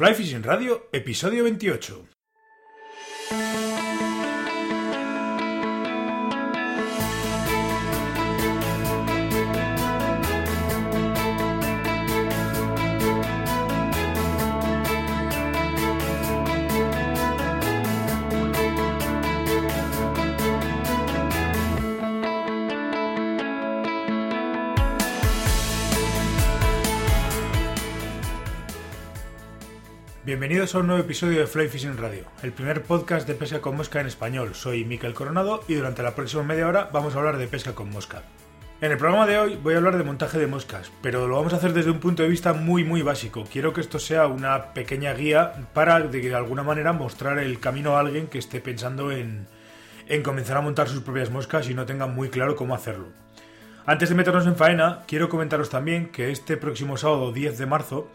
Fly Fishing Radio, episodio 28. Bienvenidos a un nuevo episodio de Fly Fishing Radio, el primer podcast de pesca con mosca en español. Soy Miquel Coronado y durante la próxima media hora vamos a hablar de pesca con mosca. En el programa de hoy voy a hablar de montaje de moscas, pero lo vamos a hacer desde un punto de vista muy muy básico. Quiero que esto sea una pequeña guía para de, alguna manera mostrar el camino a alguien que esté pensando en, en comenzar a montar sus propias moscas y no tenga muy claro cómo hacerlo. Antes de meternos en faena, quiero comentaros también que este próximo sábado 10 de marzo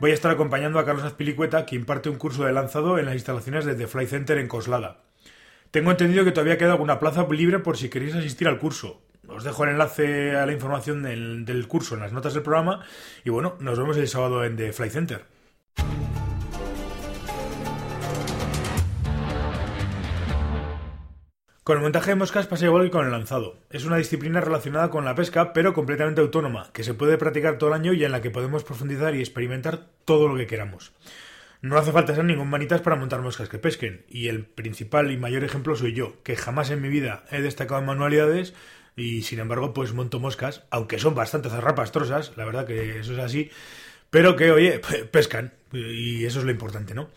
voy a estar acompañando a Carlos Azpilicueta, que imparte un curso de lanzado en las instalaciones de The Fly Center en Coslada. Tengo entendido que todavía queda alguna plaza libre por si queréis asistir al curso. Os dejo el enlace a la información del, curso en las notas del programa y bueno, nos vemos el sábado en The Fly Center. Con el montaje de moscas pasa igual que con el lanzado. Es una disciplina relacionada con la pesca, pero completamente autónoma, que se puede practicar todo el año y en la que podemos profundizar y experimentar todo lo que queramos. No hace falta ser ningún manitas para montar moscas que pesquen, y el principal y mayor ejemplo soy yo, que jamás en mi vida he destacado en manualidades y sin embargo pues monto moscas, aunque son bastante zarrapastrosas, la verdad que eso es así, pero que oye, pescan, y eso es lo importante, ¿no?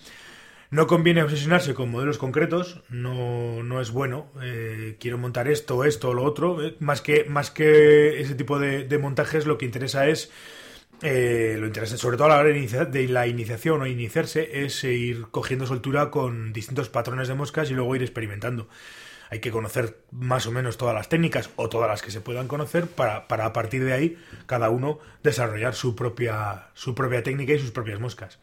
No conviene obsesionarse con modelos concretos, no, no es bueno. Eh, quiero montar esto, esto o lo otro. Eh, más, que, más que ese tipo de, montajes, lo que interesa es. Eh, lo interesa, sobre todo a la hora de la iniciación o iniciarse, es ir cogiendo soltura con distintos patrones de moscas y luego ir experimentando. Hay que conocer más o menos todas las técnicas o todas las que se puedan conocer para, para a partir de ahí cada uno desarrollar su propia, su propia técnica y sus propias moscas.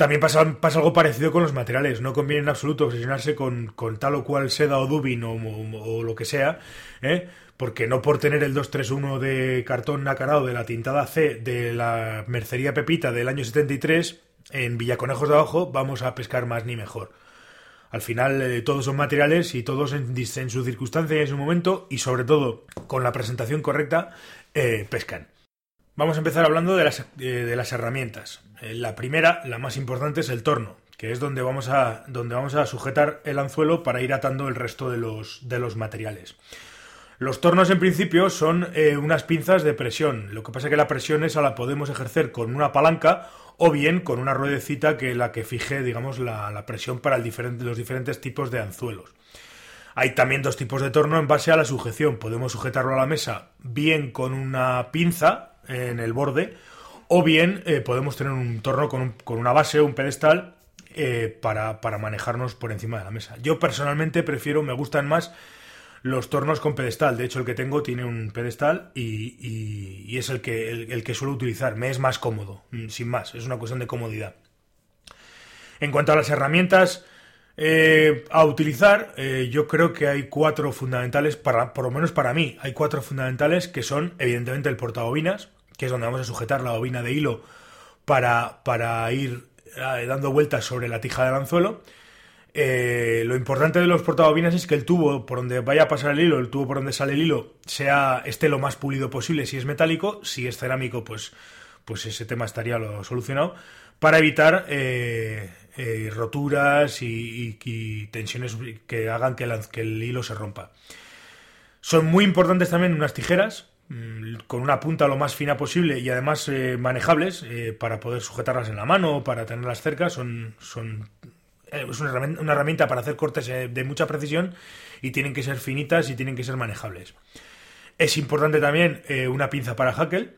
También pasa, algo parecido con los materiales. No conviene en absoluto obsesionarse con, tal o cual seda o dubin o, lo que sea, ¿eh? porque no por tener el 231 de cartón nacarado de la tintada C de la mercería Pepita del año 73 en Villaconejos de Abajo vamos a pescar más ni mejor. Al final eh, todos son materiales y todos en, su circunstancia y en su momento y sobre todo con la presentación correcta eh, pescan. Vamos a empezar hablando de las, las herramientas. Eh, la primera, la más importante, es el torno, que es donde vamos a, donde vamos a sujetar el anzuelo para ir atando el resto de los, de los materiales. Los tornos en principio son eh, unas pinzas de presión. Lo que pasa es que la presión esa la podemos ejercer con una palanca o bien con una ruedecita que la que fije, digamos, la, presión para los diferentes tipos de anzuelos. Hay también dos tipos de torno en base a la sujeción. Podemos sujetarlo a la mesa bien con una pinza en el borde o bien eh, podemos tener un torno con, una base o un pedestal eh, para, manejarnos por encima de la mesa. Yo personalmente prefiero, me gustan más los tornos con pedestal. De hecho, el que tengo tiene un pedestal y, es el que, el, que suelo utilizar. Me es más cómodo, mm, sin más. Es una cuestión de comodidad. En cuanto a las herramientas eh, a utilizar, yo creo que hay cuatro fundamentales, para, por lo menos para mí, hay cuatro fundamentales que son, evidentemente, el portabobinas, que es donde vamos a sujetar la bobina de hilo para, para ir eh, dando vueltas sobre la tija del anzuelo. Eh, lo importante de los portabobinas es que el tubo por donde vaya a pasar el hilo, el tubo por donde sale el hilo, sea esté lo más pulido posible si es metálico, si es cerámico, pues, pues ese tema estaría lo solucionado, para evitar eh, roturas y, tensiones que hagan que el hilo se rompa. Son muy importantes también unas tijeras, Mm, con una punta lo más fina posible y además eh, manejables eh, para poder sujetarlas en la mano o para tenerlas cerca. Son, son eh, es una herramienta, para hacer cortes de mucha precisión y tienen que ser finitas y tienen que ser manejables. Es importante también una pinza para hackle.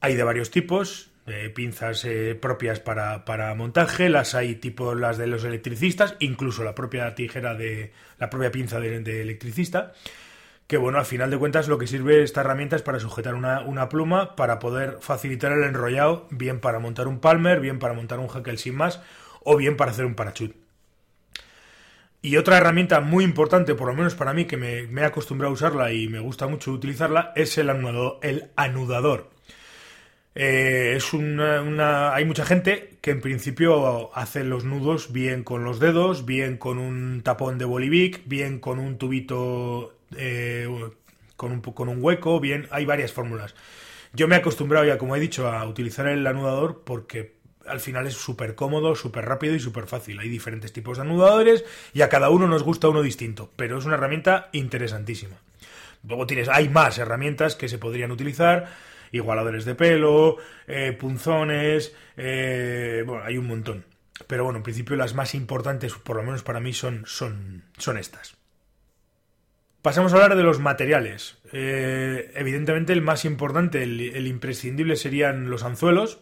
Hay de varios tipos, pinzas propias para, montaje, las hay tipo las de los electricistas, incluso la propia tijera de la propia pinza de electricista que bueno, al final de cuentas lo que sirve esta herramienta es para sujetar una, pluma, para poder facilitar el enrollado, bien para montar un palmer, bien para montar un hackle sin más, o bien para hacer un parachute. Y otra herramienta muy importante, por lo menos para mí, que me, he acostumbrado a usarla y me gusta mucho utilizarla, es el, el anudador. Eh, es una, hay mucha gente que en principio hace los nudos bien con los dedos, bien con un tapón de bolivic, bien con un tubito eh, con, un, con un hueco, bien, hay varias fórmulas. Yo me he acostumbrado ya, como he dicho, a utilizar el anudador porque al final es súper cómodo, súper rápido y súper fácil. Hay diferentes tipos de anudadores y a cada uno nos gusta uno distinto, pero es una herramienta interesantísima. Luego tienes, hay más herramientas que se podrían utilizar igualadores de pelo, eh, punzones, eh, bueno, hay un montón. Pero bueno, en principio las más importantes, por lo menos para mí, son, son, son estas. Pasamos a hablar de los materiales. Eh, evidentemente el más importante, el, imprescindible serían los anzuelos.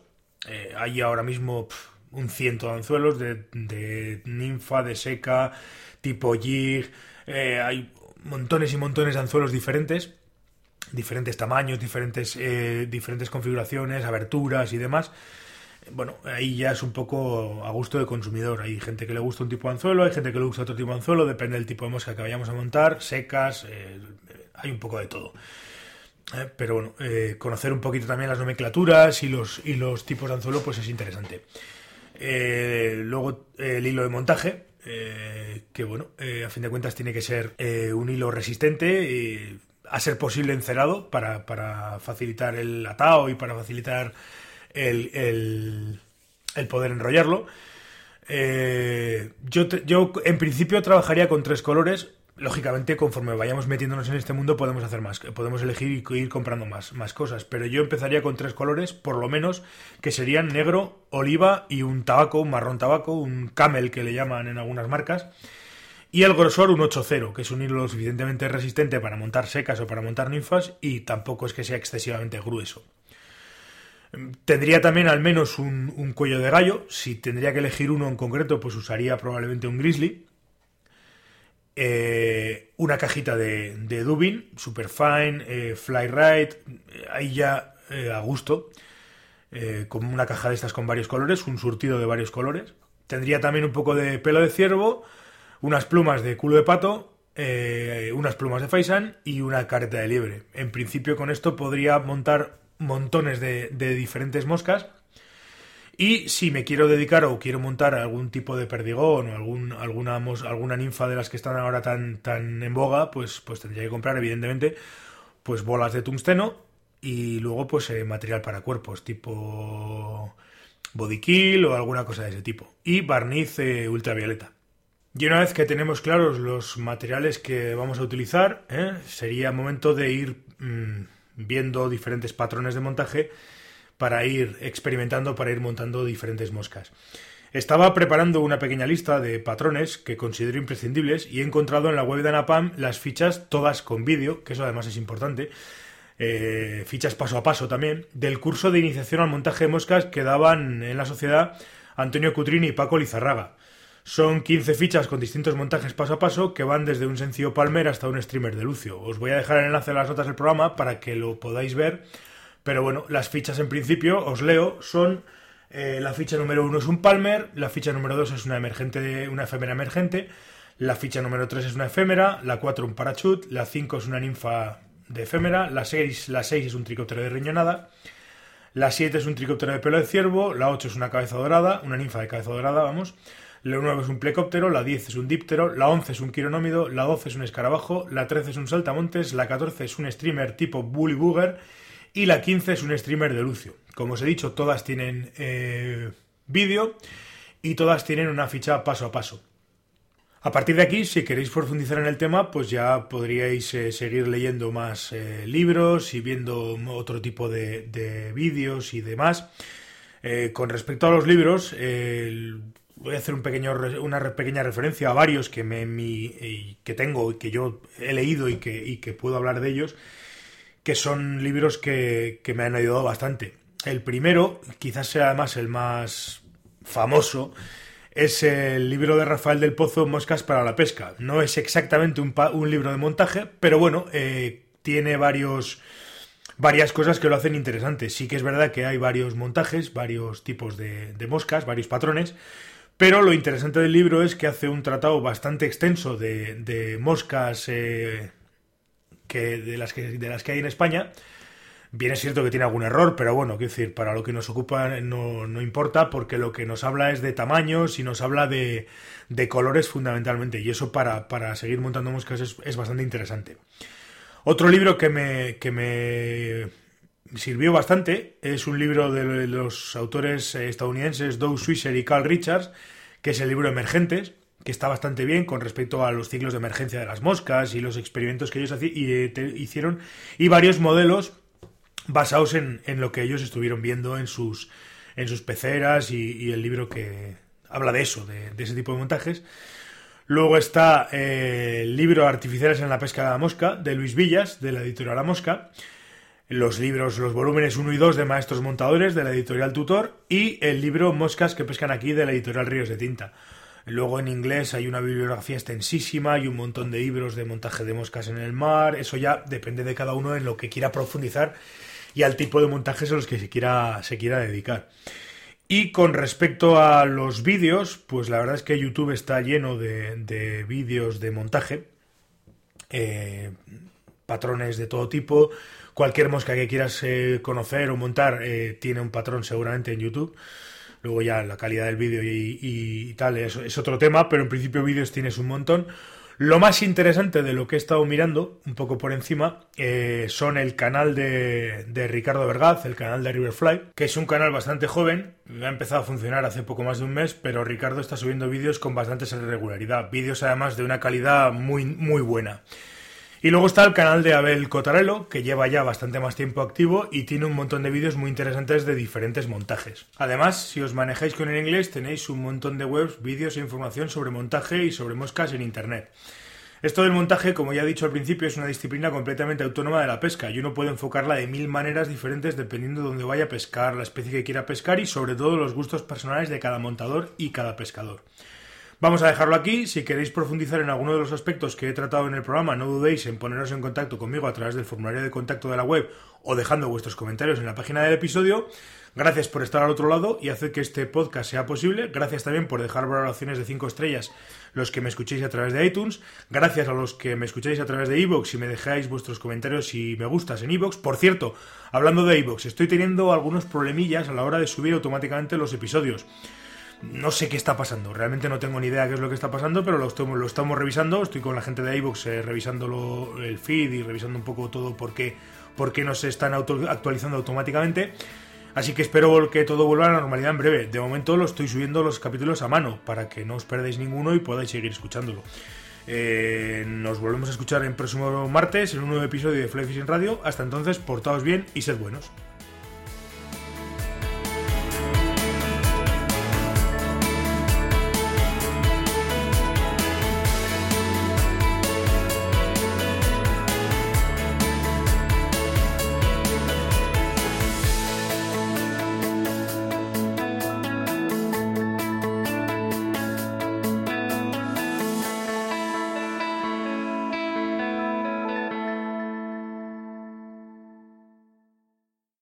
hay ahora mismo un ciento de anzuelos de, de, ninfa, de seca, tipo jig. hay montones y montones de anzuelos diferentes diferentes tamaños, diferentes, eh, diferentes configuraciones, aberturas y demás. Bueno, ahí ya es un poco a gusto del consumidor. Hay gente que le gusta un tipo de anzuelo, hay gente que le gusta otro tipo de anzuelo, depende del tipo de mosca que vayamos a montar, secas, eh, hay un poco de todo. Eh, pero bueno, conocer un poquito también las nomenclaturas y los, y los tipos de anzuelo, pues es interesante. luego el hilo de montaje, que bueno, a fin de cuentas tiene que ser un hilo resistente a ser posible encerado para, para facilitar el atao y para facilitar el, el, poder enrollarlo. Eh, yo, yo en principio trabajaría con tres colores. Lógicamente, conforme vayamos metiéndonos en este mundo, podemos hacer más, podemos elegir y ir comprando más, más cosas. Pero yo empezaría con tres colores, por lo menos, que serían negro, oliva y un tabaco, un marrón tabaco, un camel que le llaman en algunas marcas. Y el grosor un 8.0, que es un hilo lo suficientemente resistente para montar secas o para montar ninfas y tampoco es que sea excesivamente grueso. Tendría también al menos un, cuello de gallo. Si tendría que elegir uno en concreto, pues usaría probablemente un grizzly. Eh, una cajita de, de Dubin, Superfine, eh, Fly ahí ya eh, a gusto. con una caja de estas con varios colores, un surtido de varios colores. Tendría también un poco de pelo de ciervo unas plumas de culo de pato, eh, unas plumas de faisán y una careta de liebre. En principio con esto podría montar montones de, diferentes moscas. Y si me quiero dedicar o quiero montar algún tipo de perdigón o algún, alguna, alguna ninfa de las que están ahora tan, tan en boga, pues, pues tendría que comprar, evidentemente, pues bolas de tungsteno y luego pues eh, material para cuerpos, tipo body kill o alguna cosa de ese tipo. Y barniz eh, ultravioleta. Y una vez que tenemos claros los materiales que vamos a utilizar, ¿eh? sería momento de ir mm, viendo diferentes patrones de montaje para ir experimentando, para ir montando diferentes moscas. Estaba preparando una pequeña lista de patrones que considero imprescindibles y he encontrado en la web de Anapam las fichas todas con vídeo, que eso además es importante, eh, fichas paso a paso también, del curso de iniciación al montaje de moscas que daban en la sociedad Antonio Cutrini y Paco Lizarraga. Son 15 fichas con distintos montajes paso a paso que van desde un sencillo palmer hasta un streamer de Lucio. Os voy a dejar el enlace en las notas del programa para que lo podáis ver. Pero bueno, las fichas en principio, os leo, son eh, la ficha número 1 es un palmer, la ficha número 2 es una emergente, una efémera emergente, la ficha número 3 es una efémera, la 4 un parachut, la 5 es una ninfa de efémera, la 6, la 6 es un tricóptero de riñonada, la 7 es un tricóptero de pelo de ciervo, la 8 es una cabeza dorada, una ninfa de cabeza dorada, vamos, la 9 es un plecóptero, la 10 es un díptero, la 11 es un quironómido, la 12 es un escarabajo, la 13 es un saltamontes, la 14 es un streamer tipo Bully Booger y la 15 es un streamer de Lucio. Como os he dicho, todas tienen eh, vídeo y todas tienen una ficha paso a paso. A partir de aquí, si queréis profundizar en el tema, pues ya podríais eh, seguir leyendo más eh, libros y viendo otro tipo de, vídeos y demás. con respecto a los libros, voy a hacer un pequeño, una pequeña referencia a varios que, me, mi, que tengo y que yo he leído y que, que puedo hablar de ellos, que son libros que, que me han ayudado bastante. El primero, quizás sea además el más famoso, es el libro de Rafael del Pozo, Moscas para la Pesca. No es exactamente un, un libro de montaje, pero bueno, eh, tiene varios varias cosas que lo hacen interesante. Sí que es verdad que hay varios montajes, varios tipos de, de moscas, varios patrones, pero lo interesante del libro es que hace un tratado bastante extenso de, moscas eh, que, de, las que, de las que hay en España, Bien es cierto que tiene algún error, pero bueno, quiero decir, para lo que nos ocupa no, no importa porque lo que nos habla es de tamaños y nos habla de, de colores fundamentalmente y eso para, para seguir montando moscas es, es, bastante interesante. Otro libro que me, que me sirvió bastante es un libro de los autores estadounidenses Doug Swisher y Carl Richards, que es el libro Emergentes, que está bastante bien con respecto a los ciclos de emergencia de las moscas y los experimentos que ellos eh, hicieron y varios modelos basados en, en, lo que ellos estuvieron viendo en sus, en sus peceras y, el libro que habla de eso, de, de ese tipo de montajes. Luego está eh, el libro Artificiales en la pesca de la mosca, de Luis Villas, de la editorial La Mosca. Los libros, los volúmenes 1 y 2 de Maestros Montadores, de la editorial Tutor. Y el libro Moscas que pescan aquí, de la editorial Ríos de Tinta. Luego en inglés hay una bibliografía extensísima y un montón de libros de montaje de moscas en el mar. Eso ya depende de cada uno en lo que quiera profundizar y al tipo de montajes a los que se quiera, se quiera dedicar. Y con respecto a los vídeos, pues la verdad es que YouTube está lleno de, de vídeos de montaje, eh, patrones de todo tipo, cualquier mosca que quieras eh, conocer o montar eh, tiene un patrón seguramente en YouTube. Luego ya la calidad del vídeo y, tal es, es, otro tema, pero en principio vídeos tienes un montón. Lo más interesante de lo que he estado mirando, un poco por encima, eh, son el canal de, de, Ricardo Vergaz, el canal de Riverfly, que es un canal bastante joven, ha empezado a funcionar hace poco más de un mes, pero Ricardo está subiendo vídeos con bastante regularidad, vídeos además de una calidad muy, muy buena. Y luego está el canal de Abel Cotarello, que lleva ya bastante más tiempo activo y tiene un montón de vídeos muy interesantes de diferentes montajes. Además, si os manejáis con el inglés, tenéis un montón de webs, vídeos e información sobre montaje y sobre moscas en Internet. Esto del montaje, como ya he dicho al principio, es una disciplina completamente autónoma de la pesca y uno puede enfocarla de mil maneras diferentes dependiendo de dónde vaya a pescar, la especie que quiera pescar y sobre todo los gustos personales de cada montador y cada pescador. Vamos a dejarlo aquí. Si queréis profundizar en alguno de los aspectos que he tratado en el programa, no dudéis en poneros en contacto conmigo a través del formulario de contacto de la web o dejando vuestros comentarios en la página del episodio. Gracias por estar al otro lado y hacer que este podcast sea posible. Gracias también por dejar valoraciones de 5 estrellas los que me escuchéis a través de iTunes. Gracias a los que me escucháis a través de iVoox y me dejáis vuestros comentarios y me gustas en iVoox. Por cierto, hablando de iVoox, estoy teniendo algunos problemillas a la hora de subir automáticamente los episodios. No sé qué está pasando, realmente no tengo ni idea qué es lo que está pasando, pero lo estamos, revisando. Estoy con la gente de iVoox eh, revisando el feed y revisando un poco todo por qué, no se están actualizando automáticamente. Así que espero que todo vuelva a la normalidad en breve. De momento lo estoy subiendo los capítulos a mano para que no os perdáis ninguno y podáis seguir escuchándolo. Eh, nos volvemos a escuchar en próximo martes en un nuevo episodio de Fly Fishing Radio. Hasta entonces, portaos bien y sed buenos.